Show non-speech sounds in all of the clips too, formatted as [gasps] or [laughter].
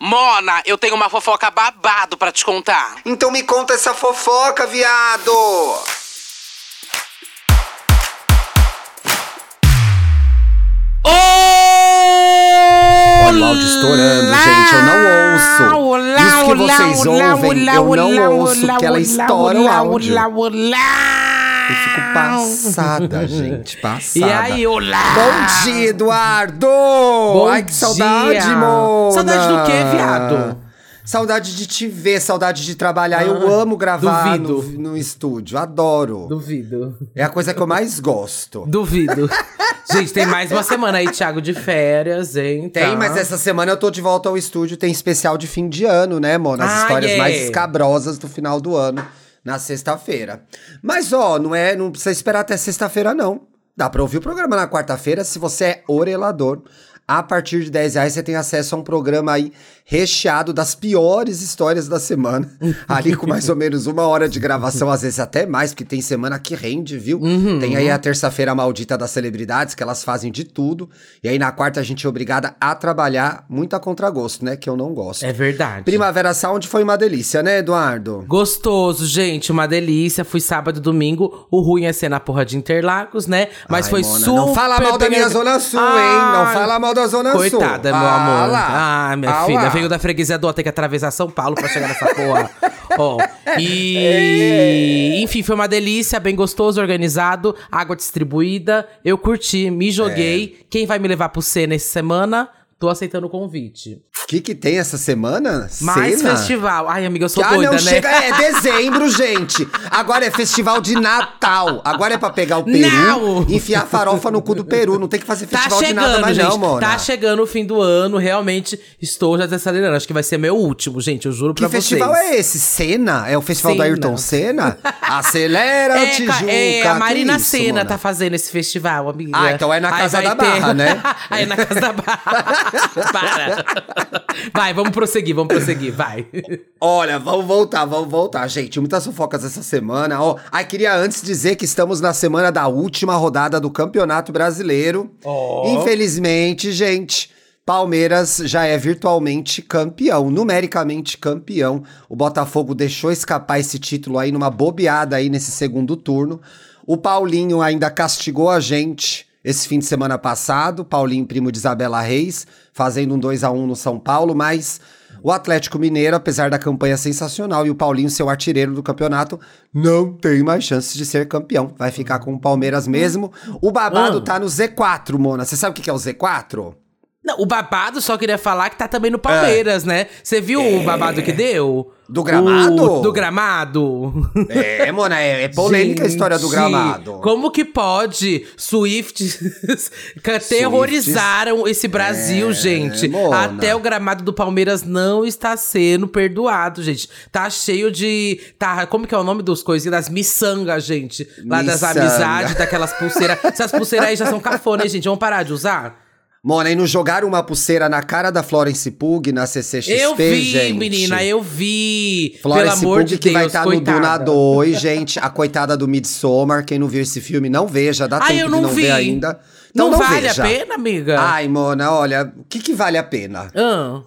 Mona, eu tenho uma fofoca babado pra te contar. Então me conta essa fofoca, viado! Olha o áudio estourando, gente. Eu não ouço. Olá, Isso que olá, vocês olá, ouvem, olá, eu não olá, ouço, olá, porque ela olá, estoura o olá, áudio. Eu fico passada, [laughs] gente. Passada. E aí, olá! Bom dia, Eduardo! Ai, que saudade, dia. Mona! Saudade do quê, viado? Saudade de te ver, saudade de trabalhar. eu amo gravar no, no estúdio, adoro. Duvido. É a coisa que eu mais gosto. Duvido. [laughs] Gente, tem mais uma semana aí, Thiago, de férias, hein? Tem, tá? mas essa semana eu tô de volta ao estúdio. Tem especial de fim de ano, né, Mona? As Ah, histórias é. mais escabrosas do final do ano, na sexta-feira. Mas, ó, não é. Não precisa esperar até sexta-feira, não. Dá pra ouvir o programa na quarta-feira se você é orelador. A partir de 10 reais você tem acesso a um programa aí recheado das piores histórias da semana. [laughs] ali com mais ou menos uma hora de gravação, às vezes até mais, porque tem semana que rende, viu? Uhum. Tem aí a terça-feira maldita das celebridades, que elas fazem de tudo. E aí na quarta a gente é obrigada a trabalhar muito a contragosto, né? Que eu não gosto. É verdade. Primavera Sound foi uma delícia, né, Eduardo? Gostoso, gente, uma delícia. Fui sábado e domingo. O ruim é ser na porra de Interlagos, né? Mas Ai, foi Mona, super. Não fala mal da minha Zona Sul, hein? Ai, Não fala mal da Zona Sul. Coitada, meu Ah amor. lá. Ah, minha Ah filha. lá. Veio da freguesia do tem que atravessar São Paulo pra chegar nessa porra. [laughs] Ó, e enfim, foi uma delícia, bem gostoso, organizado, água distribuída. Eu curti, me joguei. É. Quem vai me levar pro C nessa semana? Tô aceitando o convite. O que que tem essa semana? Mais Cena? festival. Ai, amiga, eu sou ah, doida, não, né? chega, é dezembro, [laughs] gente. Agora é festival de Natal. Agora é pra pegar o peru, Não. enfiar farofa no cu do peru. Não tem que fazer Tá festival de nada chegando, mais gente. não, mona. Tá chegando o fim do ano, realmente estou já desacelerando. Acho que vai ser meu último, gente, eu juro Que pra festival vocês. é esse? Senna? É o festival do Senna. Ayrton Senna? Acelera, [laughs] É, Tijuca. ca- é, a que Marina isso, Senna mona? tá fazendo esse festival, amiga. Ah, então é na Casa da Barra, né? [laughs] Aí é na Casa da Barra. [laughs] Para. Vai, vamos prosseguir, vamos prosseguir, vai. Olha, vamos voltar, vamos voltar, gente. Muitas fofocas essa semana. Ó, ai, queria antes dizer que estamos na semana da última rodada do Campeonato Brasileiro. Infelizmente, gente, Palmeiras já é virtualmente campeão, numericamente campeão. O Botafogo deixou escapar esse título aí numa bobeada aí nesse segundo turno. O Paulinho ainda castigou a gente esse fim de semana passado, Paulinho, primo de Isabela Reis, fazendo um 2 a 1 no São Paulo, mas o Atlético Mineiro, apesar da campanha sensacional e o Paulinho ser o artilheiro do campeonato, não tem mais chances de ser campeão. Vai ficar com o Palmeiras mesmo. O babado Ah. tá no Z4, Mona. Você sabe o que que é o Z4? Não, o babado só queria falar que tá também no Palmeiras, né? Você viu o babado que deu? É. Do gramado? O- do gramado? É, Mona, é, é polêmica a história do Gente, gramado. Como que pode Swifts [laughs] terrorizaram esse Brasil, É, gente? Mona. Até o gramado do Palmeiras não está sendo perdoado, gente. Tá cheio de. Tá, como que é o nome dos coisinhas? Das miçangas, gente. Lá das Miçanga. amizades, daquelas pulseiras. Essas pulseiras aí já são cafona, hein, gente? Vamos parar de usar? Mona, e não jogaram uma pulseira na cara da Florence Pug na CCXP, eu vi, gente? menina, eu vi. Florence Pelo amor Pug de que vai Deus, estar no coitada. Duna 2, gente. A coitada do Midsommar. Quem não viu esse filme, não veja. Dá Ai, tempo eu não de não vi. ver ainda. Então não, não, vale veja. a pena, amiga? Ai, Mona, olha, o que que vale a pena? Ah,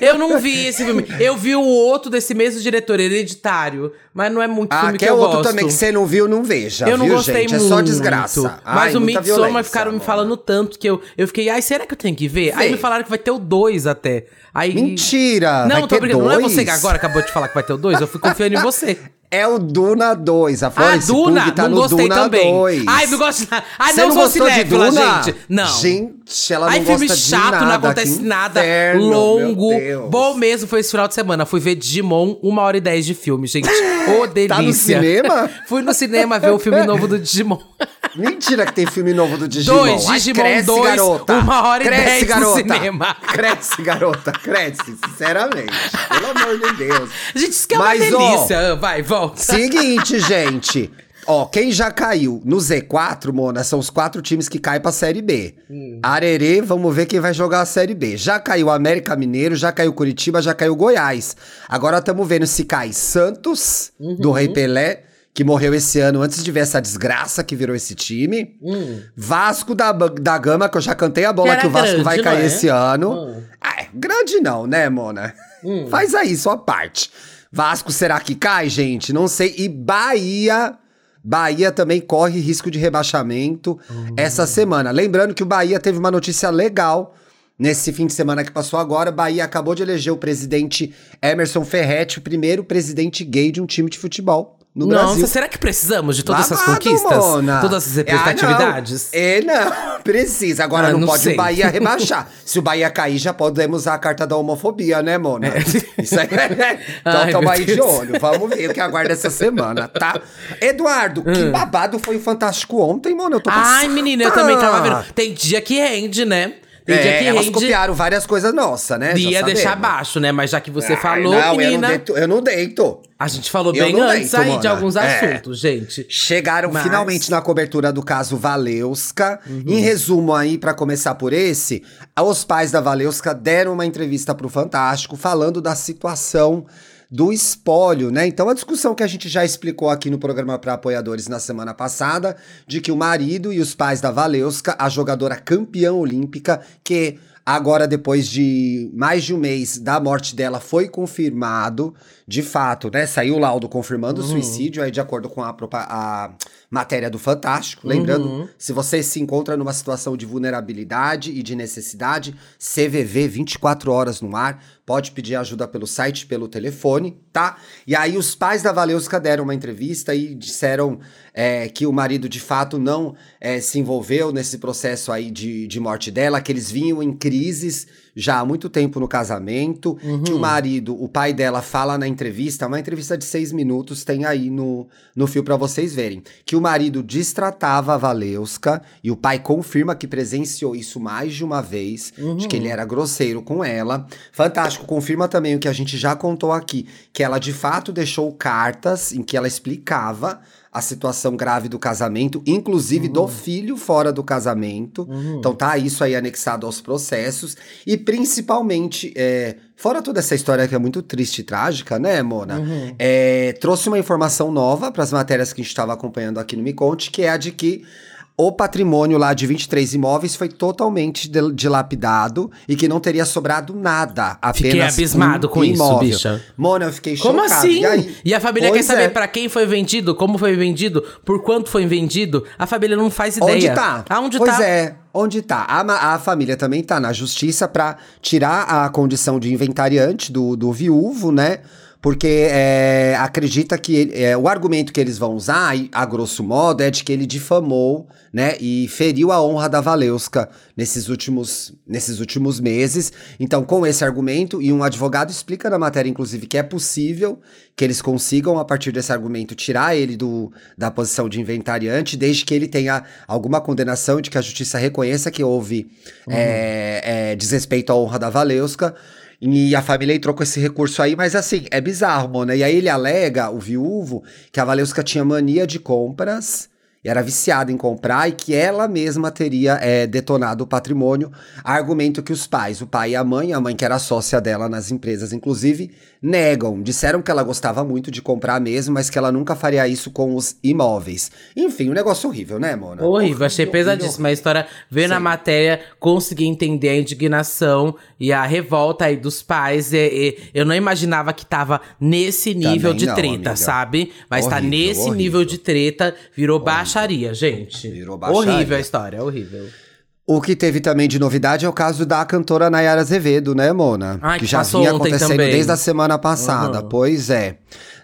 eu não vi esse filme. Eu vi o outro desse mesmo diretor, Hereditário. Mas não é muito Ah, filme que que é eu outro gosto. também que você não viu, não veja, eu não viu, gostei gente? muito. É só desgraça. Mas Ai, o Midsommar ficaram me Mona. falando tanto que eu, eu fiquei, ai, será que eu tenho que ver? Aí Vê. me falaram que vai ter o dois até. Aí... Mentira! Não, vai tô ter brincando. Não é você que dois? agora acabou de falar que vai ter o dois? Eu fui confiando em você. [laughs] É o Duna 2. A Ah, Florence Duna! Pug tá não no gostei Duna também. 2. Ai, não gosto de nada. Ai, não, não sou de cinéfila, Duna? gente. Não. Gente, ela não Ai, filme gosta de chato, nada. não acontece nada. inferno, longo. Bom mesmo foi esse final de semana. Fui ver Digimon, uma hora e dez de filme, gente. Ô, delícia. [laughs] Tá no cinema? [laughs] Fui no cinema ver o filme novo do Digimon. Mentira que tem filme novo do Digimon. Dois, Ai, Digimon cresce, dois, garota. uma hora e cresce, dez no garota. cinema. [laughs] Cresce, garota, cresce, sinceramente. Pelo amor de Deus. Gente, isso que é Mas, uma ó, delícia. Ah, Vai, volta. Seguinte, [laughs] gente. Ó, quem já caiu no Z4, Mona, são os quatro times que caem pra Série B. Arerê, vamos ver quem vai jogar a Série B. Já caiu América Mineiro, já caiu Curitiba, já caiu Goiás. Agora estamos vendo se cai Santos, do Rei Pelé, que morreu esse ano antes de ver essa desgraça que virou esse time. Vasco da, da Gama, que eu já cantei a bola Que que, o Vasco grande, vai cair é? esse ano. Ah, é, grande não, né, Mona? Hum. Faz aí sua parte. Vasco será que cai, gente? Não sei. E Bahia. Bahia também corre risco de rebaixamento Hum. essa semana. Lembrando que o Bahia teve uma notícia legal nesse fim de semana que passou agora. Bahia acabou de eleger o presidente Emerson Ferretti, o primeiro presidente gay de um time de futebol no Nossa, Brasil. será que precisamos de todas essas conquistas? Mona. Todas essas Ah, representatividades? não. É, não, precisa. Agora Ah, não, não pode sei. o Bahia rebaixar. [laughs] Se o Bahia cair, já podemos usar a carta da homofobia, né, Mona? Isso aí. [laughs] então Ai, tamo meu aí de olho. Vamos ver o que aguarda essa semana, tá? Eduardo, que babado foi o Fantástico ontem, Mona? Eu tô Hum. Ai, passada. menina, eu também tava vendo. Tem dia que rende, né? Tem dia É, que elas rende. copiaram várias coisas nossas, né? Ia deixar baixo, né? Mas já que você Ai, falou, não, eu menina. não deito. Eu não deito. A gente falou Eu bem antes deito, aí Mona. de alguns É. assuntos, gente. Chegaram Mas- finalmente na cobertura do caso Valeuska. Uhum. Em resumo aí, pra começar por esse, os pais da Valeuska deram uma entrevista pro Fantástico falando da situação do espólio, né? Então a discussão que a gente já explicou aqui no programa para apoiadores na semana passada, de que o marido e os pais da Valeuska, a jogadora campeã olímpica, que Agora, depois de mais de um mês da morte dela, foi confirmado, de fato, né? Saiu o laudo confirmando o suicídio, aí de acordo com a, a matéria do Fantástico. Lembrando, se você se encontra numa situação de vulnerabilidade e de necessidade, CVV 24 horas no ar, pode pedir ajuda pelo site, pelo telefone, tá? E aí os pais da Valeuska deram uma entrevista e disseram é, que o marido de fato não é, se envolveu nesse processo aí de, de morte dela, que eles vinham em crises já há muito tempo no casamento, que o marido, o pai dela fala na entrevista, uma entrevista de seis minutos, tem aí no, no fio pra vocês verem, que o marido destratava a Valeuska e o pai confirma que presenciou isso mais de uma vez, de que ele era grosseiro com ela. Fantástico, confirma também o que a gente já contou aqui, que ela de fato deixou cartas em que ela explicava a situação grave do casamento, inclusive do filho fora do casamento. Então tá isso aí anexado aos processos. E principalmente, é, fora toda essa história que é muito triste e trágica, né, Mona? É, trouxe uma informação nova para as matérias que a gente estava acompanhando aqui no Me Conte, que é a de que o patrimônio lá de 23 imóveis foi totalmente dilapidado e que não teria sobrado nada. Apenas Fiquei abismado um com isso, imóvel. bicha. Mona, eu fiquei Como chocado. assim? E, aí? E a família quer Pois saber é. pra quem foi vendido, como foi vendido, por quanto foi vendido. A família não faz ideia. Onde tá? Aonde pois tá? é, onde tá? A, a família também tá na justiça pra tirar a condição de inventariante do, do viúvo, né? Porque é, acredita que ele- é, o argumento que eles vão usar, a grosso modo, é de que ele difamou, né? E feriu a honra da Valeuska nesses últimos, nesses últimos meses. Então, com esse argumento, e um advogado explica na matéria, inclusive, que é possível que eles consigam, a partir desse argumento, tirar ele do, da posição de inventariante, desde que ele tenha alguma condenação de que a justiça reconheça que houve é, é, desrespeito à honra da Valeuska. E a família entrou com esse recurso aí, mas assim, é bizarro, Mona. E aí ele alega, o viúvo, que a Valeuska tinha mania de compras, e era viciada em comprar, e que ela mesma teria é, detonado o patrimônio. Argumento que os pais, o pai e a mãe, a mãe que era sócia dela nas empresas, inclusive, negam. Disseram que ela gostava muito de comprar mesmo, mas que ela nunca faria isso com os imóveis. Enfim, um negócio horrível, né, Mona? Horrível, achei pesadíssima a história. Ver na Sim. matéria, consegui entender a indignação e a revolta aí dos pais. E, e eu não imaginava que tava nesse nível Também de não, treta, amiga. sabe? Mas tá Horrível, nesse horrível. nível de treta, virou baixaria, gente. Virou baixaria. Horrível a história, horrível. O que teve também de novidade é o caso da cantora Nayara Azevedo, né, Mona? Ai, que que já vinha acontecendo também. desde a semana passada. Uhum. Pois é.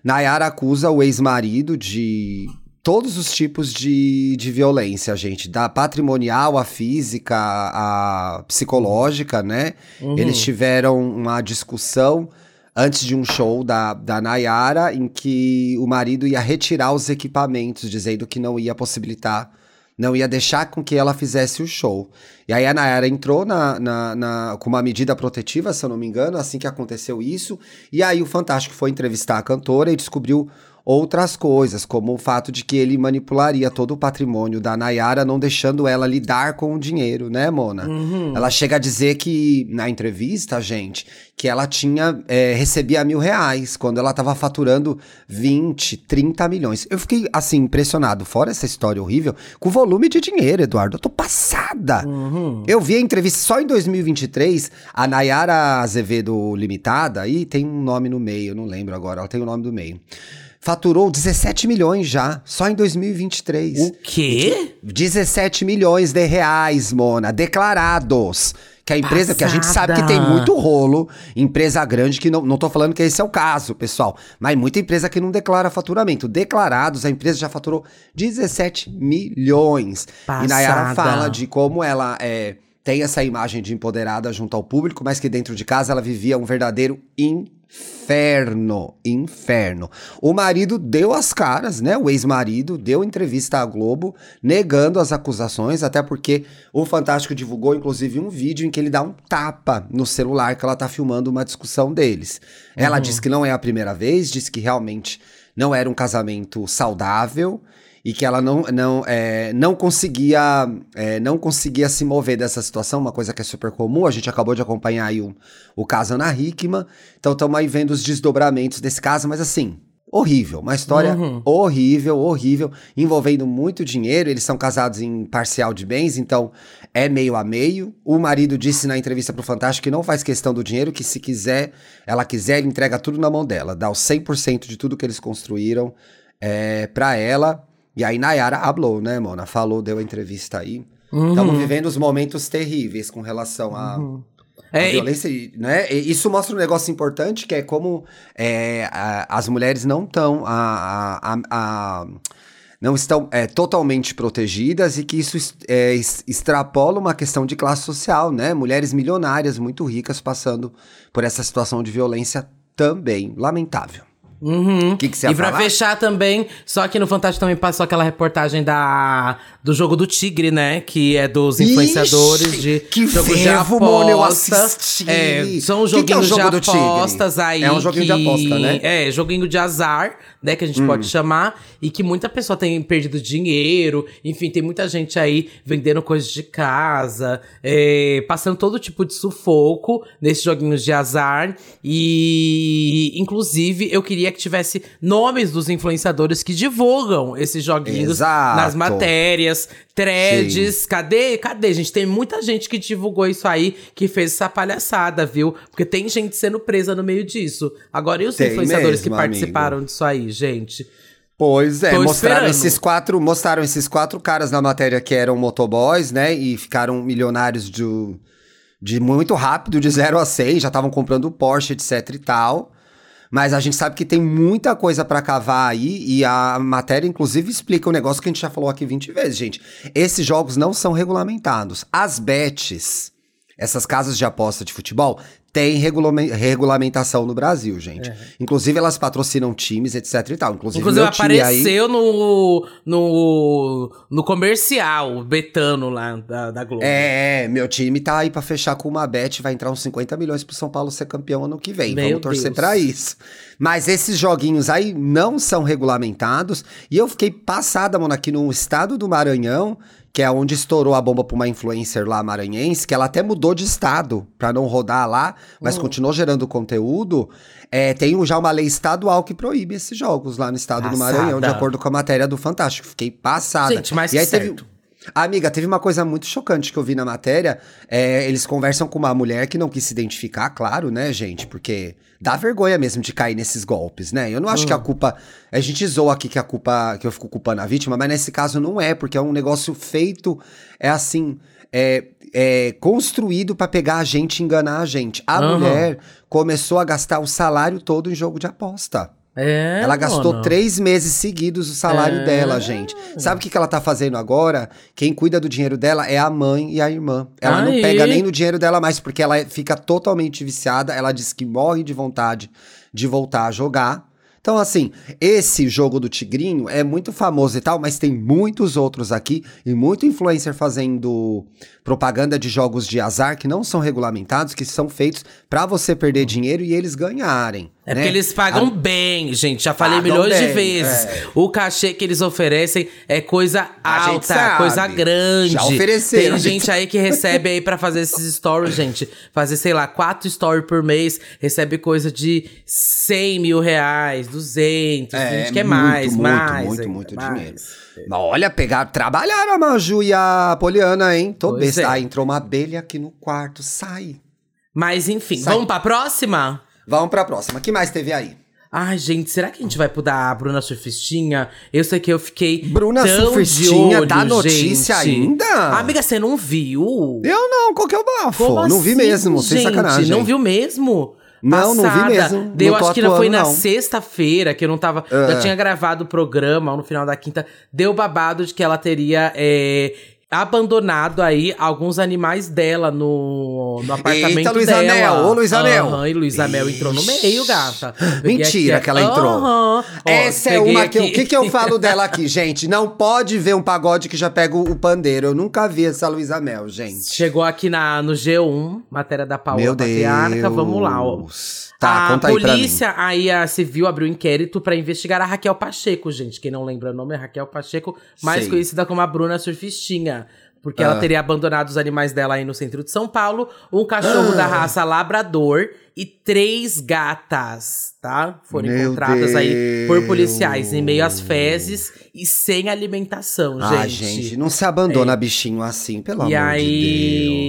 Nayara acusa o ex-marido de todos os tipos de, de violência, gente. Da patrimonial, a física, a psicológica, né? Uhum. Eles tiveram uma discussão antes de um show da, da Nayara, em que o marido ia retirar os equipamentos, dizendo que não ia possibilitar não ia deixar com que ela fizesse o show. E aí a Nayara entrou na, na- na- com uma medida protetiva, se eu não me engano, assim que aconteceu isso. E aí o Fantástico foi entrevistar a cantora e descobriu outras coisas, como o fato de que ele manipularia todo o patrimônio da Nayara, não deixando ela lidar com o dinheiro, né, Mona? Uhum. Ela chega a dizer que, na entrevista, gente, que ela tinha, é, recebia mil reais, quando ela tava faturando 20, 30 milhões. Eu fiquei, assim, impressionado, fora essa história horrível, com o volume de dinheiro, Eduardo. Eu tô passada. Uhum. Eu vi a entrevista só em 2023, a Nayara Azevedo Limitada, aí tem um nome no meio, eu não lembro agora, ela tem o um nome do meio faturou 17 milhões já, só em 2023. O quê? 17 milhões de reais, Mona, declarados. Que a empresa, que a gente sabe que tem muito rolo, empresa grande, que não, não tô falando que esse é o caso, pessoal, mas muita empresa que não declara faturamento. Declarados, a empresa já faturou 17 milhões. Passada. E Nayara fala de como ela é, tem essa imagem de empoderada junto ao público, mas que dentro de casa ela vivia um verdadeiro inferno, inferno. O marido deu as caras, né? O ex-marido deu entrevista à Globo negando as acusações, até porque o Fantástico divulgou inclusive um vídeo em que ele dá um tapa no celular que ela tá filmando uma discussão deles. Ela Uhum. diz que não é a primeira vez, diz que realmente não era um casamento saudável e que ela não, não, é, não conseguia é, não conseguia se mover dessa situação, uma coisa que é super comum. A gente acabou de acompanhar aí o, o caso Ana Hickman, então estamos aí vendo os desdobramentos desse caso, mas assim, horrível, uma história Uhum. horrível, horrível, envolvendo muito dinheiro. Eles são casados em parcial de bens, então é meio a meio. O marido disse na entrevista pro Fantástico que não faz questão do dinheiro, que se quiser, ela quiser, ele entrega tudo na mão dela, dá os 100% de tudo que eles construíram é, para ela. E aí Nayara hablou, né, Mona? Falou, deu a entrevista aí. Uhum. Estamos vivendo os momentos terríveis com relação à É, à e- violência, e, né? E Isso mostra um negócio importante que é como é, a- as mulheres não estão a, a- a- a- não estão é, totalmente protegidas e que isso é, extrapola uma questão de classe social, né? Mulheres milionárias muito ricas passando por essa situação de violência também lamentável. Uhum. Que, que você ia E pra falar? fechar também, só que no Fantástico também passou aquela reportagem da, do jogo do Tigre, né? Que é dos influenciadores Ixi, de que jogos de verbo, mano, eu assisti. É, são Que que é joguinhos jogo de apostas aí. É um joguinho de que- aposta, né? É, joguinho de azar, né? Que a gente Hum. pode chamar. E que muita pessoa tem perdido dinheiro. Enfim, tem muita gente aí vendendo coisas de casa, é, passando todo tipo de sufoco nesses joguinhos de azar. E, inclusive, eu queria que tivesse nomes dos influenciadores que divulgam esses joguinhos Exato. nas matérias, threads. Cadê? Cadê, gente? Tem muita gente que divulgou isso aí, que fez essa palhaçada, viu? Porque tem gente sendo presa no meio disso. Agora, e os Tem influenciadores que mesmo, participaram disso aí, gente? Pois é, Tô mostraram esperando. esses quatro, mostraram esses quatro caras na matéria que eram motoboys, né? E ficaram milionários de, de muito rápido, de 0 a 6, já estavam comprando Porsche, etc e tal. Mas a gente sabe que tem muita coisa pra cavar aí e a matéria inclusive explica um negócio que a gente já falou aqui 20 vezes, gente. Esses jogos não são regulamentados. As bets, essas casas de aposta de futebol, têm regulame- regulamentação no Brasil, gente. Inclusive elas patrocinam times, etc e tal. Inclusive, Inclusive, meu time aí- apareceu no, no, no comercial, Betano lá da, da Globo. É, é, meu time tá aí pra fechar com uma bet, vai entrar uns 50 milhões pro São Paulo ser campeão ano que vem. Meu Vamos torcer Deus. pra isso. Mas esses joguinhos aí não são regulamentados e eu fiquei passada, mano, aqui no estado do Maranhão, que é onde estourou a bomba pra uma influencer lá maranhense, que ela até mudou de estado pra não rodar lá, mas Hum. continuou gerando conteúdo. É, tem já uma lei estadual que proíbe esses jogos lá no estado do Maranhão, de Passada. acordo com a matéria do Fantástico. Fiquei passada. Gente, mas e aí certo. teve Amiga, teve uma coisa muito chocante que eu vi na matéria. É, eles conversam com uma mulher que não quis se identificar, claro, né, gente? Porque dá vergonha mesmo de cair nesses golpes, né? Eu não acho que a culpa. A gente zoa aqui que a culpa. que eu fico culpando a vítima, mas nesse caso não é, porque é um negócio feito. É assim. É, é construído pra pegar a gente e enganar a gente. A Aham. mulher começou a gastar o salário todo em jogo de aposta. É, Ela gastou mano. três meses seguidos o salário É. dela, gente. Sabe o que, que ela tá fazendo agora? Quem cuida do dinheiro dela é a mãe e a irmã. Ela não Aí. pega nem no dinheiro dela mais, porque ela fica totalmente viciada. Ela diz que morre de vontade de voltar a jogar. Então, assim, esse jogo do Tigrinho é muito famoso e tal, mas tem muitos outros aqui e muito influencer fazendo propaganda de jogos de azar que não são regulamentados, que são feitos pra você perder dinheiro e eles ganharem. É né? porque eles pagam A- bem, gente. Já falei Pagam milhões de bem, vezes. é. O cachê que eles oferecem é coisa A alta, coisa grande. Já ofereceram, Tem gente gente aí que recebe aí pra fazer esses stories, gente. Fazer, sei lá, quatro stories por mês. Recebe coisa de 100 mil reais, 200. É, gente quer muito, mais, muito, mais. muito, ainda, muito mais. dinheiro. Mas olha, pegar, trabalharam a Maju e a Poliana, hein? Tô Pois besta. é. Ah, entrou uma abelha aqui no quarto, sai. Mas enfim, Sai. vamos pra próxima? Vamos pra próxima. O que mais teve aí? Ai, gente, será que a gente vai pro da Bruna Surfistinha? Eu sei que eu fiquei. Bruna tão Surfistinha de olho, dá notícia gente. ainda? Amiga, você não viu? Eu não, qual que é o bafo? Como não vi assim, mesmo, sem gente? sacanagem. Não viu mesmo? Não, não vi Passada. mesmo. Deu, Não acho que não foi atuando, na sexta-feira, que eu não tava. É. Já tinha gravado o programa, no final da quinta. Deu babado de que ela teria. é, abandonado aí alguns animais dela no, no apartamento Eita, Luísa dela. Mel, ô, Luísa Mel. Aham, e Luísa Mel entrou no meio, gata. Peguei Mentira aqui- que ela entrou. Ó, Essa é peguei uma que eu, o que, que eu falo [laughs] dela aqui, gente? Não pode ver um pagode que já pega o, pandeiro. Eu nunca vi essa Luísa Mel, gente. Chegou aqui na, no G1, matéria da Paola Meu Patriarca. Deus. Vamos lá, ó. Tá, a conta aí polícia aí a civil abriu um inquérito pra investigar a Raquel Pacheco, gente. Quem não lembra o nome é Raquel Pacheco, mais Sei. conhecida como a Bruna Surfistinha. Porque Ah. ela teria abandonado os animais dela aí no centro de São Paulo, um cachorro Ah. da raça labrador e três gatas, tá? Foram Meu encontradas aí por Deus. policiais em meio às fezes e sem alimentação, Ah, gente. gente, não se abandona bichinho assim, pelo E amor aí,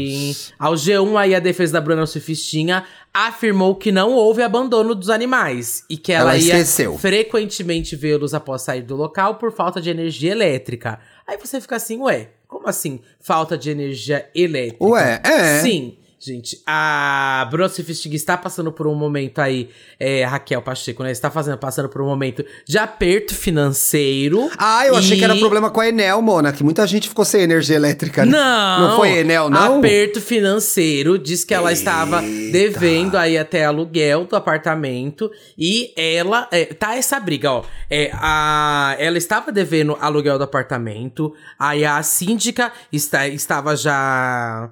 de Deus. ao G1, aí a defesa da Bruna Surfistinha afirmou que não houve abandono dos animais e que ela, Ela ia esqueceu. frequentemente vê-los após sair do local por falta de energia elétrica. Aí você fica assim, ué, como assim falta de energia elétrica? Ué, é. Sim. Gente, a Bruna Surfistinha está passando por um momento aí, é, Raquel Pacheco, né? Está fazendo, passando por um momento de aperto financeiro. Ah, eu achei e- que era problema com a Enel, Mona, que muita gente ficou sem energia elétrica. né? Não! Não foi Enel, não? Aperto financeiro. Diz que ela estava Eita. devendo aí até aluguel do apartamento. E ela. é, tá essa briga, ó. É, a, ela estava devendo aluguel do apartamento. Aí a síndica está, estava já.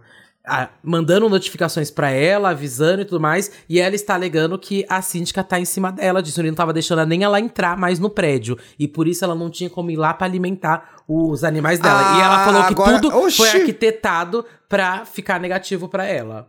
Ah, mandando notificações pra ela, avisando e tudo mais, e ela está alegando que a síndica tá em cima dela, disso não tava deixando nem ela entrar mais no prédio, e por isso ela não tinha como ir lá pra alimentar os animais dela. e ela Ah, falou que agora- tudo Oxi. foi arquitetado pra ficar negativo pra ela.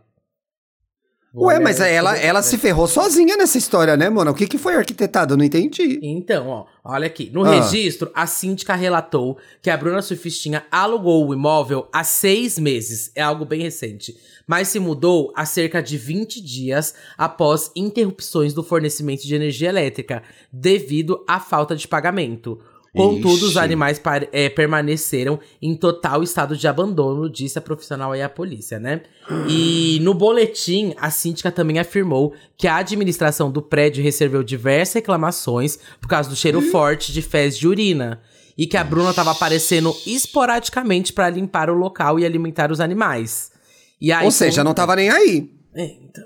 Ué, Olha, mas ela, ela se ferrou sozinha nessa história, né, Mona? O que, que foi arquitetado? Eu não entendi. Então, ó, olha aqui. No Ah. registro, a síndica relatou que a Bruna Surfistinha alugou o imóvel há seis meses. É algo bem recente. Mas se mudou há cerca de 20 dias após interrupções do fornecimento de energia elétrica, devido à falta de pagamento. Contudo, os Ixi. animais par- eh, permaneceram em total estado de abandono, disse a profissional aí à polícia, né? E no boletim, a síndica também afirmou que a administração do prédio recebeu diversas reclamações por causa do cheiro forte de fezes de urina. E que a Bruna estava aparecendo esporadicamente para limpar o local e alimentar os animais. E aí, Ou seja, não tava nem aí. é, então.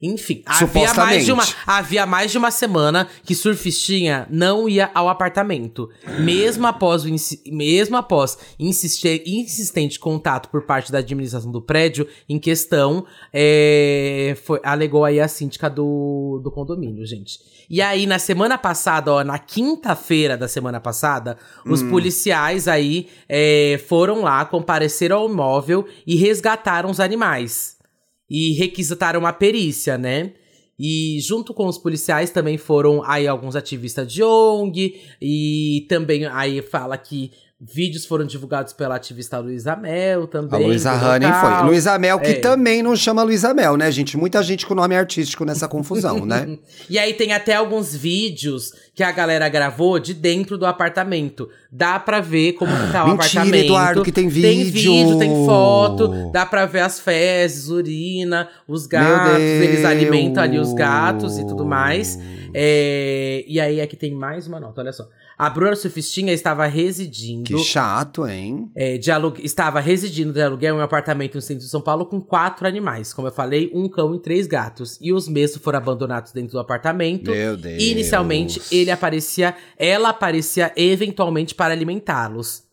Enfim, havia mais, de uma, havia mais de uma semana que Surfistinha não ia ao apartamento. Mesmo após, o mesmo após insistir, insistente contato por parte da administração do prédio em questão, é, foi, alegou aí a síndica do, do condomínio, gente. E aí, na semana passada, ó, na quinta-feira da semana passada, os policiais aí é, foram lá, compareceram ao imóvel e resgataram os animais e requisitaram uma perícia, né? E junto com os policiais também foram aí alguns ativistas de ONG e também aí fala que vídeos foram divulgados pela ativista Luísa Mel também. A Luísa Honey foi. Luísa Mel, que É. também não chama Luísa Mel, né, gente? Muita gente com nome artístico nessa confusão, né? [laughs] E aí tem até alguns vídeos que a galera gravou de dentro do apartamento. Dá pra ver como que tá o [gasps] Mentira, apartamento. Eduardo, que tem Tem vídeo. vídeo, tem foto. Dá pra ver as fezes, urina, os gatos. Eles alimentam ali os gatos e tudo mais. É, e aí aqui tem mais uma nota, olha só. A Bruna Surfistinha estava residindo. Que chato, hein? É, de estava residindo de aluguel em um apartamento no centro de São Paulo com quatro animais. Como eu falei, um cão e três gatos. E os mesmos foram abandonados dentro do apartamento. Meu Deus. Inicialmente, ele aparecia, ela aparecia eventualmente para alimentá-los.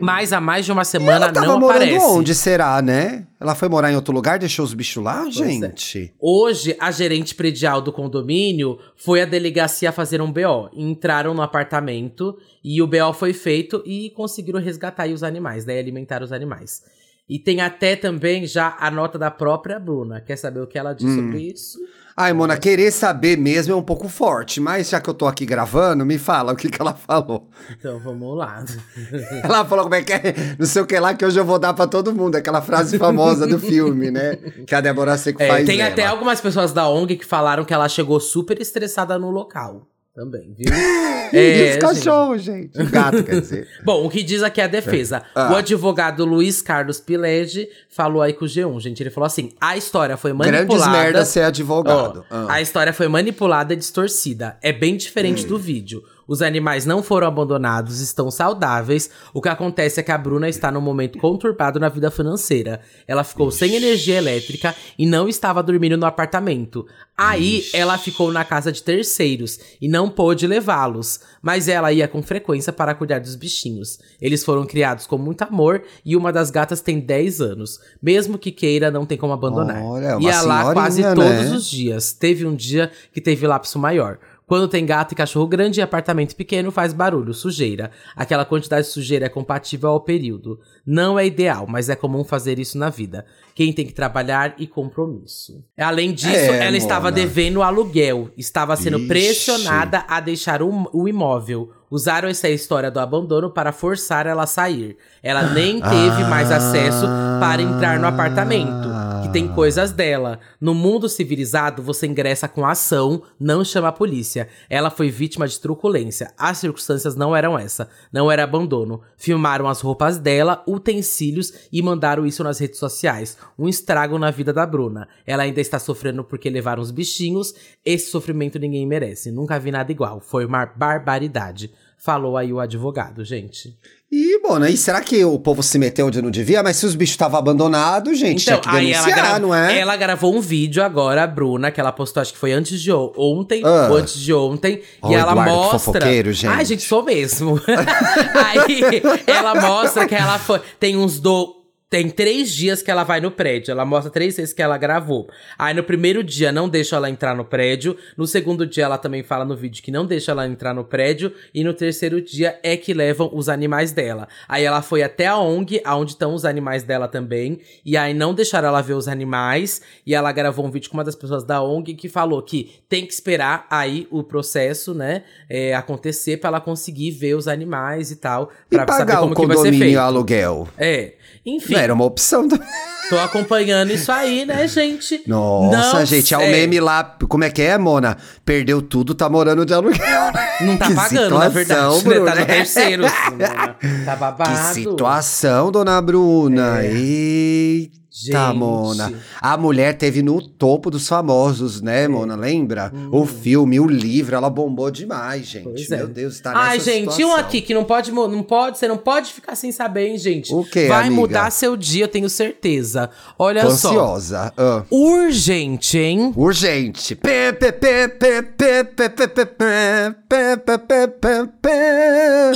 Mas há mais de uma semana ela tava não morando aparece. onde, será, né? Ela foi morar em outro lugar, deixou os bichos lá, é. gente? Hoje, a gerente predial do condomínio foi à delegacia fazer um BO. Entraram no apartamento e o BO foi feito e conseguiram resgatar os animais, né? Alimentar os animais. E tem até também já a nota da própria Bruna. Quer saber o que ela Hum. diz sobre isso? Ai, Mona, querer saber mesmo é um pouco forte, mas já que eu tô aqui gravando, me fala o que, que ela falou. Então vamos lá. [laughs] Ela falou como é que é, não sei o que lá, que hoje eu vou dar pra todo mundo, aquela frase famosa do filme, né? Que a Débora Seco É, faz tem ela. até algumas pessoas da ONG que falaram que ela chegou super estressada no local. Também, viu? [laughs] É, os cachorros, gente. O gato, quer dizer. [laughs] Bom, o que diz aqui é a defesa. Ah. O advogado Luiz Carlos Pilege falou aí com o G1, gente. Ele falou assim: a história foi manipulada. Grandes merda ser advogado. Ó, Ah. A história foi manipulada e distorcida. É bem diferente Hum. do vídeo. Os animais não foram abandonados, estão saudáveis. O que acontece é que a Bruna está num momento conturbado na vida financeira. Ela ficou sem energia elétrica e não estava dormindo no apartamento. Aí ela ficou na casa de terceiros e não pôde levá-los. Mas ela ia com frequência para cuidar dos bichinhos. Eles foram criados com muito amor e uma das gatas tem 10 anos. Mesmo que queira, não tem como abandonar. Olha, uma Ia lá quase senhorinha, todos né? os dias. Teve um dia que teve lapso maior. Quando tem gato e cachorro grande e apartamento pequeno, faz barulho, sujeira. Aquela quantidade de sujeira é compatível ao período. Não é ideal, mas é comum fazer isso na vida. Quem tem que trabalhar e compromisso. Além disso, É, ela estava Mona. devendo aluguel. Estava sendo Vixe. pressionada a deixar o, o imóvel. Usaram essa história do abandono para forçar ela a sair. Ela nem teve mais acesso para entrar no apartamento, que tem coisas dela. No mundo civilizado, você ingressa com ação, não chama a polícia. Ela foi vítima de truculência. As circunstâncias não eram essa. Não era abandono. Filmaram as roupas dela, utensílios e mandaram isso nas redes sociais. Um estrago na vida da Bruna. Ela ainda está sofrendo porque levaram os bichinhos. Esse sofrimento ninguém merece. Nunca vi nada igual. Foi uma barbaridade. Falou aí o advogado, gente. E, Mona, e será que o povo se meteu onde não devia? Mas se os bichos estavam abandonados, gente, tinha que Então, aí denunciar, ela, gra- não é? ela gravou um vídeo agora, a Bruna, que ela postou, acho que foi antes de ontem, Ah. ou antes de ontem, Ó, e ela Eduardo, mostra. gente. Ai, gente, sou mesmo. [laughs] aí ela mostra que ela foi. Tem uns do. Tem três dias que ela vai no prédio. Ela mostra três vezes que ela gravou. Aí no primeiro dia não deixa ela entrar no prédio. No segundo dia ela também fala no vídeo que não deixa ela entrar no prédio. E no terceiro dia é que levam os animais dela. Aí ela foi até a ONG, aonde estão os animais dela também. E aí não deixaram ela ver os animais. E ela gravou um vídeo com uma das pessoas da ONG que falou que tem que esperar aí o processo, né, é, acontecer pra ela conseguir ver os animais e tal. E Pra saber como o que vai ser feito. aluguel. É. Enfim, Não era uma opção também. tô acompanhando isso aí, né, gente? Nossa, Não gente, é o sei. meme lá. Como é que é, Mona? Perdeu tudo, tá morando de aluguel. Não tá Que pagando, na situação, verdade. né? Tá Bruna. no terceiro. [laughs] Tá Que babado. situação, dona Bruna. Eita, Gente. Tá, Mona. A mulher teve no topo dos famosos, né, Sim. Mona? Lembra? Hum. O filme, o livro, ela bombou demais, gente. É. Meu Deus, tá Ai, gente, situação. um aqui que não pode, não pode, você não pode ficar sem saber, hein, gente. O quê, Vai amiga? mudar seu dia, eu tenho certeza. Olha Tô só. ansiosa. Ah. Urgente, hein? Urgente.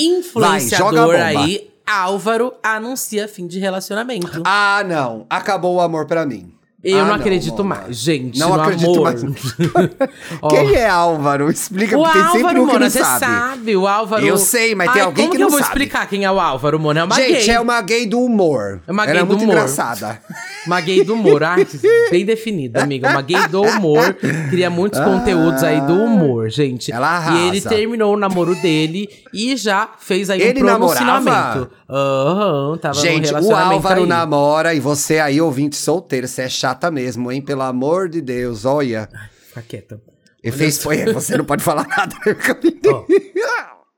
Influenciador Vai, joga aí Álvaro, anuncia fim de relacionamento. Ah, não. Acabou o amor pra mim. Eu Ah, não acredito Mona. mais, gente. Não acredito amor. mais. [laughs] Quem é Álvaro? Explica, O porque tem sempre Álvaro, um que Mona, não você sabe. sabe. O Álvaro. Eu sei, mas tem Ai, alguém como que eu não vou sabe. explicar quem é o Álvaro, Mona? É uma Gente, gay. é uma gay do humor. É uma Ela gay é do muito humor. engraçada. [laughs] Uma gay do humor. Ai, bem definida, amiga. Uma gay do humor. Cria muitos conteúdos aí do humor, gente. Ela arrasa. E ele terminou o namoro dele e já fez aí Ele um promocionamento. Aham, tava no Gente, o Álvaro aí. namora e você aí, ouvinte solteiro, você é chata mesmo, hein? Pelo amor de Deus, olha. Fica quieta. Ele fez, foi, [laughs] você não pode falar nada. [laughs] Ó.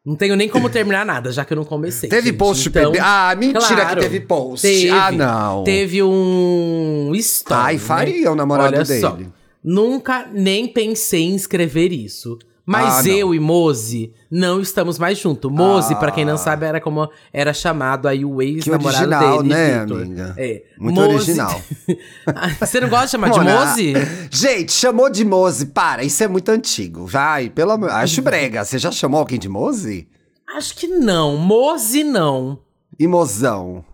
Não tenho nem como terminar nada, já que eu não comecei. Teve gente. post então, bebê- Ah, mentira claro, que teve post. Teve, Ah, não. Teve um story. Ai, faria o namorado Olha só, dele. nunca nem pensei em escrever isso. Mas Ah, eu e Mozi não estamos mais juntos. Mozi, Ah. pra quem não sabe, era como era chamado aí o ex-namorado original, dele, né, Vitor. amiga? É. Muito Mozi- original. [laughs] Você não gosta de chamar de Mona, Mozi? Gente, chamou de Mose. Para, isso é muito antigo. Vai, pelo amor. Acho brega. Você já chamou alguém de Mose? Acho que não. Mozi não. E mozão?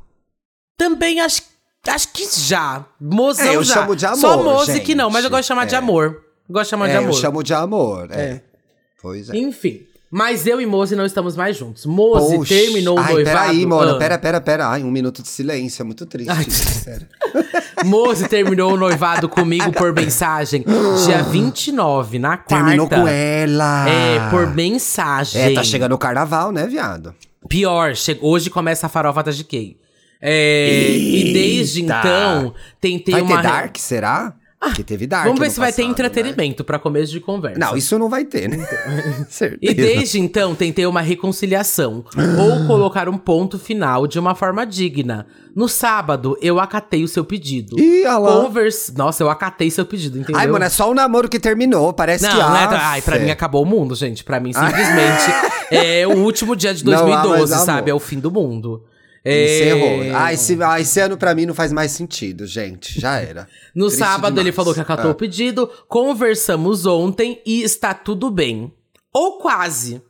Também acho, acho que já. Mozão É, eu já. chamo de Só amor, moze que não, mas eu gente. gosto de chamar de É. amor. Gosto de chamar de é, amor. eu chamo de amor. É. É. Pois é. Enfim. Mas eu e Moze não estamos mais juntos. Poxa. terminou o noivado. peraí, mano. Ah. Pera, pera, pera. Ai, um minuto de silêncio. É muito triste. Ai, [laughs] sério. Moze terminou o noivado comigo por mensagem dia [gasps] 29, na quarta. Terminou com ela. É, por mensagem. É, tá chegando o carnaval, né, viado? Pior, hoje começa a farofa da GK. É, e desde então, tentei Vai uma. ter Dark, será? Porque teve Dark Vamos ver se vai ter passado, né? entretenimento pra começo de conversa. Não, isso não vai ter, né? [laughs] Certeza. E desde então tentei uma reconciliação ou colocar um ponto final de uma forma digna. No sábado, eu acatei o seu pedido. Ih, olha lá. Convers... Nossa, eu acatei seu pedido, entendeu? Ai, mano, é só o namoro que terminou. Parece Não, que. não é, ai, pra mim acabou o mundo, gente. Pra mim, simplesmente, [laughs] é o último dia de Não há mais 2012, amor. sabe? É o fim do mundo. Encerrou. Ah, esse, ah, esse ano pra mim não faz mais sentido, gente. Já era. [laughs] No Triste sábado ele demais. falou que acatou Ah. o pedido, conversamos ontem e está tudo bem. Ou quase.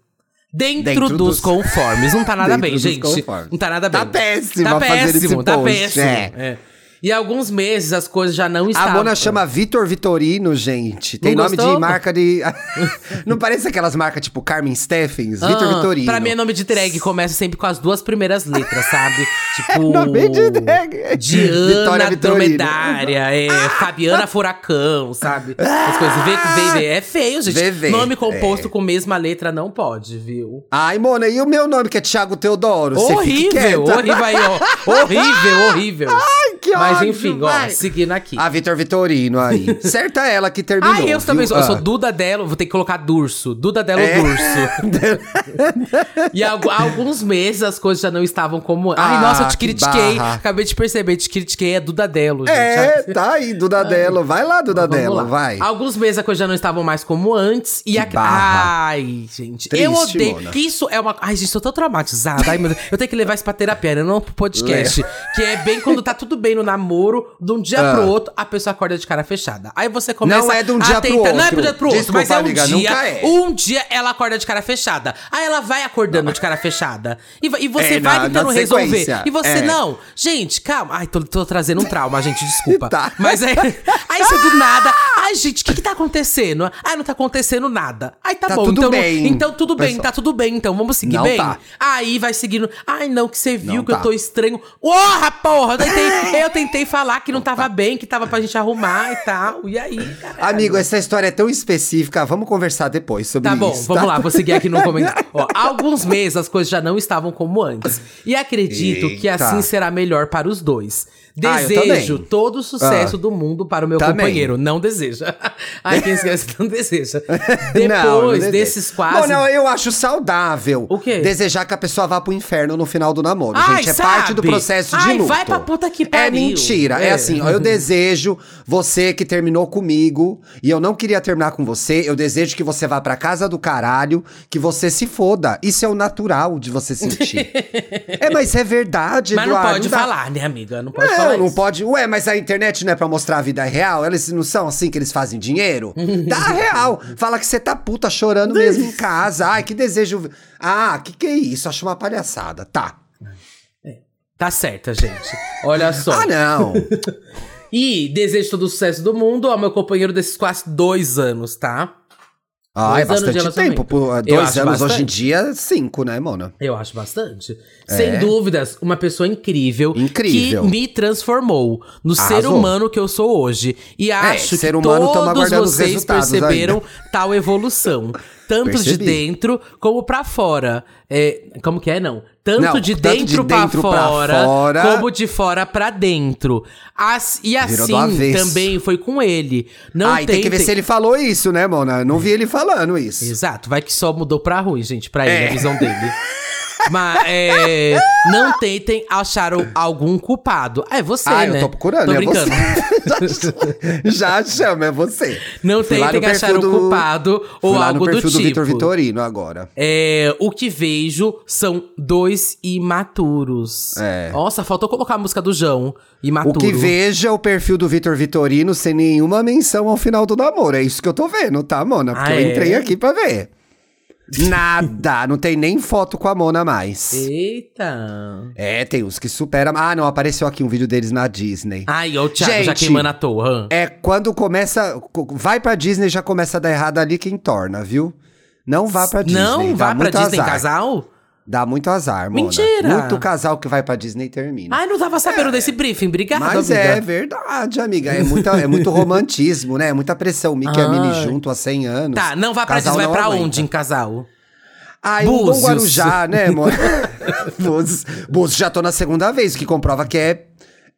Dentro, Dentro dos, dos- conformes. Não tá nada [laughs] bem, gente. conformes. Não tá nada bem. Tá péssimo Tá péssimo, tá post, péssimo. é. É. E alguns meses as coisas já não A estavam. Mona chama Vitor Vitorino, gente. Tem Não nome gostou? de marca de. [laughs] não parece aquelas marcas tipo Carmen Steffens? Vitor Ah, Vitorino. Pra mim é nome de drag, começa sempre com as duas primeiras letras, sabe? [laughs] Tipo. Nome de drag. Diana. Dromedária, é, Fabiana Furacão, sabe? As coisas. Vê, vê, vê. É feio, gente. Nome composto É. com mesma letra não pode, viu? Ai, Mona, e o meu nome que é Thiago Teodoro? Horrível, horrível aí, ó. [laughs] Horrível, horrível. Ai, que Mas ódio, enfim, ó, vai. seguindo aqui. Ah, Vitor Vitorino aí. [laughs] Certa ela que terminou. Ah, eu também viu? sou, eu sou Ah. Duda Delo, vou ter que colocar Durso. Duda Delo É. Durso. [laughs] e há, há alguns meses as coisas já não estavam como. Ai, Ah, nossa, eu te que critiquei. barra. Acabei de perceber, te critiquei, é Duda Delo, gente. É, tá aí, Dudadelo. Vai lá, Vamos Dudadelo, lá. vai. Alguns meses as coisas já não estavam mais como antes. E a... barra. Ai, gente. Triste, eu odeio. Mona. Isso é uma. Ai, gente, eu tô traumatizada. Ai, meu Deus. Eu tenho que levar isso pra terapia, né? não pro podcast. que é bem quando tá tudo bem no namoro, de um dia Ah. pro outro, a pessoa acorda de cara fechada. Aí você começa. Não é de um dia pro tentar- Não é outro. pro dia pro outro, Desculpa, mas é um amiga, dia. é. Um dia ela acorda de cara fechada. Aí ela vai acordando de cara fechada. E, e você É, vai na- tentando na resolver. E você, é. não. Gente, calma. Ai, tô, tô trazendo um trauma, gente, desculpa. [laughs] Tá. Mas é. Aí você do nada. Ai, gente, o que que tá acontecendo? Ai, não tá acontecendo nada. Aí tá, Tá bom. tudo então, bem, então tudo bem, pessoal. tá tudo bem. Então vamos seguir Não bem? tá. Aí vai seguindo. Ai, não, que você viu Não que eu tá. tô estranho. Porra, porra! Eu tentei, eu [laughs] tentei falar que não tava bem, que tava pra gente arrumar e tal. E aí. Amigo, essa história é tão específica. Vamos conversar depois sobre Tá bom, isso. vamos tá? lá, vou seguir aqui no [laughs] comentário. Ó, há alguns meses as coisas já não estavam como antes. E acredito que Eita. assim será melhor para os dois. Ah, Desejo também. todo o sucesso Ah. do mundo para o meu Também. companheiro. Não deseja. [laughs] Ai, quem esquece não deseja. [laughs] Não, não Depois desejo. desses quase. Bom, não, eu acho saudável. O quê? Desejar que a pessoa vá pro inferno no final do namoro. Ai, gente, é sabe? parte do processo de Ai, luto. vai pra puta que É pariu. mentira. É. É. assim, ó, eu [laughs] desejo você que terminou comigo e eu não queria terminar com você, eu desejo que você vá pra casa do caralho, que você se foda. Isso é o natural de você sentir. é, mas é verdade, Mas não Eduardo. pode dá- falar, né, amiga? Não pode Não, falar não isso. pode. Ué, mas a internet não é pra mostrar a vida real? Eles não são assim que eles fazem dinheiro? [laughs] Dá real. Fala que você tá puta chorando mesmo em casa. Ai, que desejo. Ah, que que é isso? Acho uma palhaçada. Tá. Tá certa, gente. Olha só. Ah, não. [laughs] E desejo todo o sucesso do mundo ao meu companheiro desses quase dois anos, tá? Ah, é Dois de bastante tempo. Por, dois anos hoje em bastante. dia, cinco, né, Mona? Eu acho bastante. É. Sem dúvidas, uma pessoa incrível, Incrível. que me transformou no ser Arrasou. humano que eu sou hoje. E acho ser que todos vocês perceberam tal evolução. [laughs] Tanto de Percebi. dentro como pra fora. É, como que é, não? Tanto Não, de tanto de dentro, pra, dentro pra fora, fora. como de fora pra dentro. As- e assim também foi com ele. Não ah, e tem que ver tentem- se ele falou isso, né, Mona? Não vi ele falando isso. Exato, vai que só mudou pra ruim, gente, pra ele, É. a visão dele. [laughs] Mas é, não tentem achar algum culpado. Ah, é você, ah, né? eu tô procurando, Tô é brincando. você. [laughs] Já chama, é você. Não Fui tentem achar um do- culpado ou Fui algo no perfil do do, Vitor tipo. Vitorino agora. É, o que vejo são dois imaturos. É. Nossa, faltou colocar a música do João. Imaturo. O que veja o perfil do Vitor Vitorino sem nenhuma menção ao final do namoro. É isso que eu tô vendo, tá, Mona? Porque Ah, eu é? entrei aqui pra ver. Nada, não tem nem foto com a Mona mais. Eita. É, tem uns que superam. Ah, não, apareceu aqui um vídeo deles na Disney. Ai, ó, o Thiago já Gente, queimando à toa. É, quando começa. co- Vai pra Disney, já começa a dar errado ali quem torna, viu? Não vá pra Disney. Não, vá pra Disney azar. casal? Dá muito azar, Mona. Mentira! Muito casal que vai pra Disney termina. Ai, não tava sabendo desse briefing. Obrigada, Mas amiga. é verdade, amiga. É, muita, é muito romantismo, né? É muita pressão. Mickey e a Minnie junto há 100 anos. Tá, não vá pra Casal Disney, vai pra onde em casal? Bom Búzios. Guarujá, né, amor? [laughs] Búzios. Búzios já tô na segunda vez, que comprova que é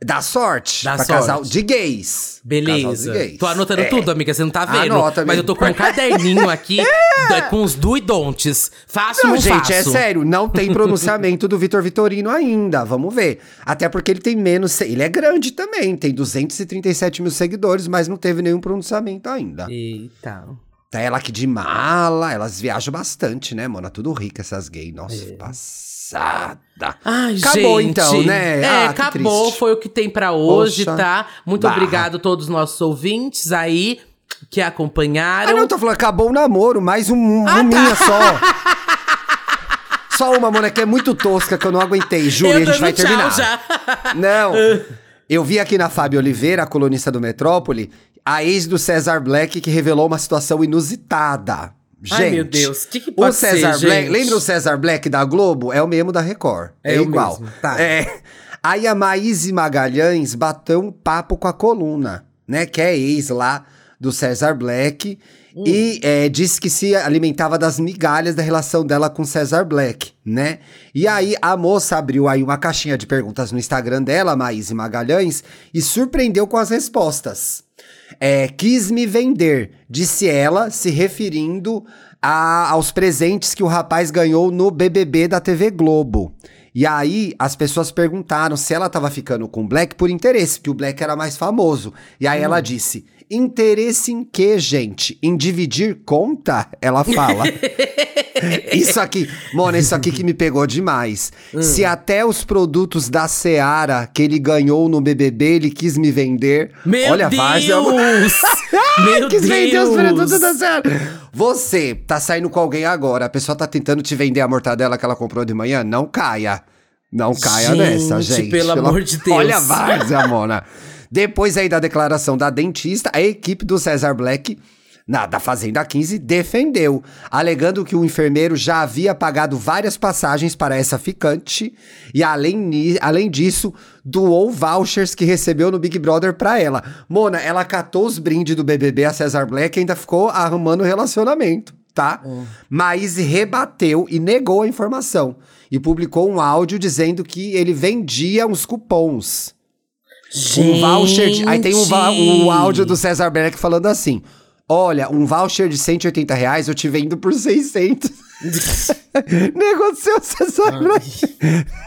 da sorte. Dá pra sorte. casal de gays. Casal de Beleza. gays. Tô anotando É. tudo, amiga. Você não tá vendo. Anota, mas eu tô com um caderninho aqui [laughs] da- com os do e don'ts. Faço Não, não gente, é faço? sério, não tem [laughs] pronunciamento do Vitor Vitorino ainda, vamos ver. Até porque ele tem menos, ele é grande também, tem 237 mil seguidores, mas não teve nenhum pronunciamento ainda. Eita. Tá ela aqui de mala, elas viajam bastante, né, mona? Tudo rica essas gays, nossa, passada. Ai, Acabou gente. então, né? É, Ah, acabou. Foi o que tem pra hoje, Poxa. tá? Muito Barra. obrigado a todos os nossos ouvintes aí que acompanharam. Ah, não, tô falando, acabou o namoro, mais um, Ah, tá. [laughs] só. Só uma, mona, que é muito tosca, que eu não aguentei, juro, e a gente vai terminar. já. Não. [laughs] Eu vi aqui na Fábio Oliveira, a colunista do Metrópole, a ex do César Black que revelou uma situação inusitada. Gente, Ai, meu Deus, que que o pode César ser, Black, gente? lembra o César Black da Globo? É o mesmo da Record. É, É o igual. tá. É. [laughs] Aí a Maíse Magalhães bateu um papo com a coluna, né? Que é ex lá do César Black. Hum. E é, disse que se alimentava das migalhas da relação dela com César Black, né? E aí a moça abriu aí uma caixinha de perguntas no Instagram dela, Maíse Magalhães, e surpreendeu com as respostas. É, quis me vender, disse ela, se referindo a- aos presentes que o rapaz ganhou no BBB da TV Globo. E aí as pessoas perguntaram se ela tava ficando com o Black por interesse, porque o Black era mais famoso. E aí ela disse: interesse em quê, gente? Em dividir conta? Ela fala. [laughs] Isso aqui, Mona, isso aqui que me pegou demais. Se até os produtos da Seara que ele ganhou no BBB ele quis me vender. Meu olha, Deus! [laughs] Várzea, Meu quis vender os Deus! produtos da Seara. Você tá saindo com alguém agora, a pessoa tá tentando te vender a mortadela que ela comprou de manhã? Não caia. Não caia Gente, nessa, gente. pelo amor de [laughs] Deus. Olha a várzea, Mona. Depois aí da declaração da dentista, a equipe do César Black na, da Fazenda 15 defendeu, alegando que o enfermeiro já havia pagado várias passagens para essa ficante e, além, além disso, doou vouchers que recebeu no Big Brother para ela. Mona, ela catou os brindes do BBB a César Black e ainda ficou arrumando relacionamento, tá? Maíse rebateu e negou a informação e publicou um áudio dizendo que ele vendia uns cupons. Um voucher de, Aí tem um, um áudio do César Black falando assim: Olha, um voucher de 180 reais eu te vendo por 600. [laughs] Negociou César Black.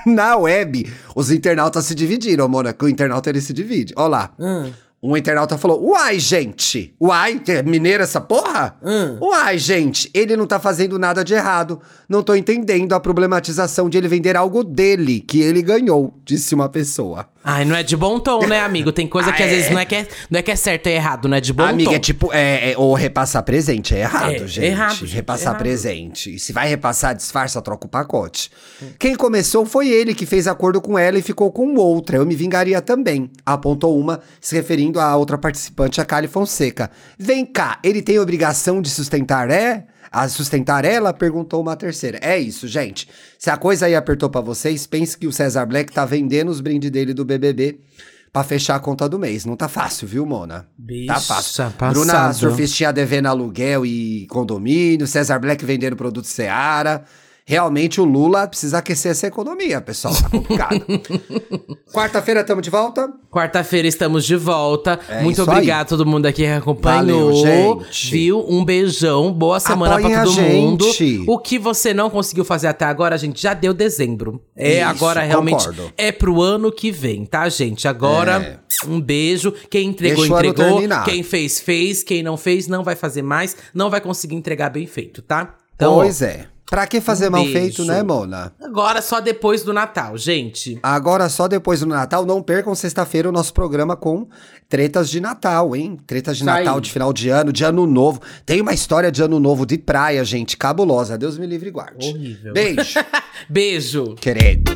Na web, os internautas se dividiram, que o internauta ele se divide. Olha lá. Hum. Um internauta falou: Uai, gente! Uai, é mineiro essa porra? Hum. Uai, gente, ele não tá fazendo nada de errado. Não tô entendendo a problematização de ele vender algo dele, que ele ganhou, disse uma pessoa. Ai, não é de bom tom, né, amigo? Tem coisa que Ah, às vezes é. não é que é, não é que é certo, é errado, não é de bom Amiga, tom. é tipo, é, é- ou repassar presente é errado, É, gente. errado, gente, repassar errado. presente. E se vai repassar, disfarça, troca o pacote. Quem começou foi ele que fez acordo com ela e ficou com outra. Eu me vingaria também, apontou uma, se referindo à outra participante, a Kali Fonseca. Vem cá, ele tem obrigação de sustentar, é? A sustentar ela? Perguntou uma terceira. É isso, gente. Se a coisa aí apertou pra vocês, pense que o César Black tá vendendo os brindes dele do BBB pra fechar a conta do mês. Não tá fácil, viu, Mona? tá Bicha, fácil. passado. Bruna Surfistinha devendo aluguel e condomínio, César Black vendendo produto Seara. Realmente o Lula precisa aquecer essa economia, pessoal. Tá complicado. [laughs] Quarta-feira estamos de volta. Quarta-feira estamos de volta. É Muito obrigado a todo mundo aqui que acompanhou. Valeu, gente. Viu? Um beijão. Boa semana Apoiem pra a todo mundo. gente. O que você não conseguiu fazer até agora, gente, já deu dezembro. É, Isso, agora realmente concordo. é pro ano que vem, tá, gente? Agora, um beijo. Quem entregou, Deixa entregou. Quem fez, fez. Quem não fez, não vai fazer mais. Não vai conseguir entregar bem feito, tá? Então, pois é. Pra que fazer Um mal beijo. feito, né, Mona? Agora só depois do Natal, gente. Agora, só depois do Natal, não percam sexta-feira o nosso programa com tretas de Natal, hein? Tretas de aí. Natal, de final de ano, de ano novo. Tem uma história de ano novo de praia, gente, cabulosa. Deus me livre e guarde. Horrível. Beijo, [laughs] Beijo. querido.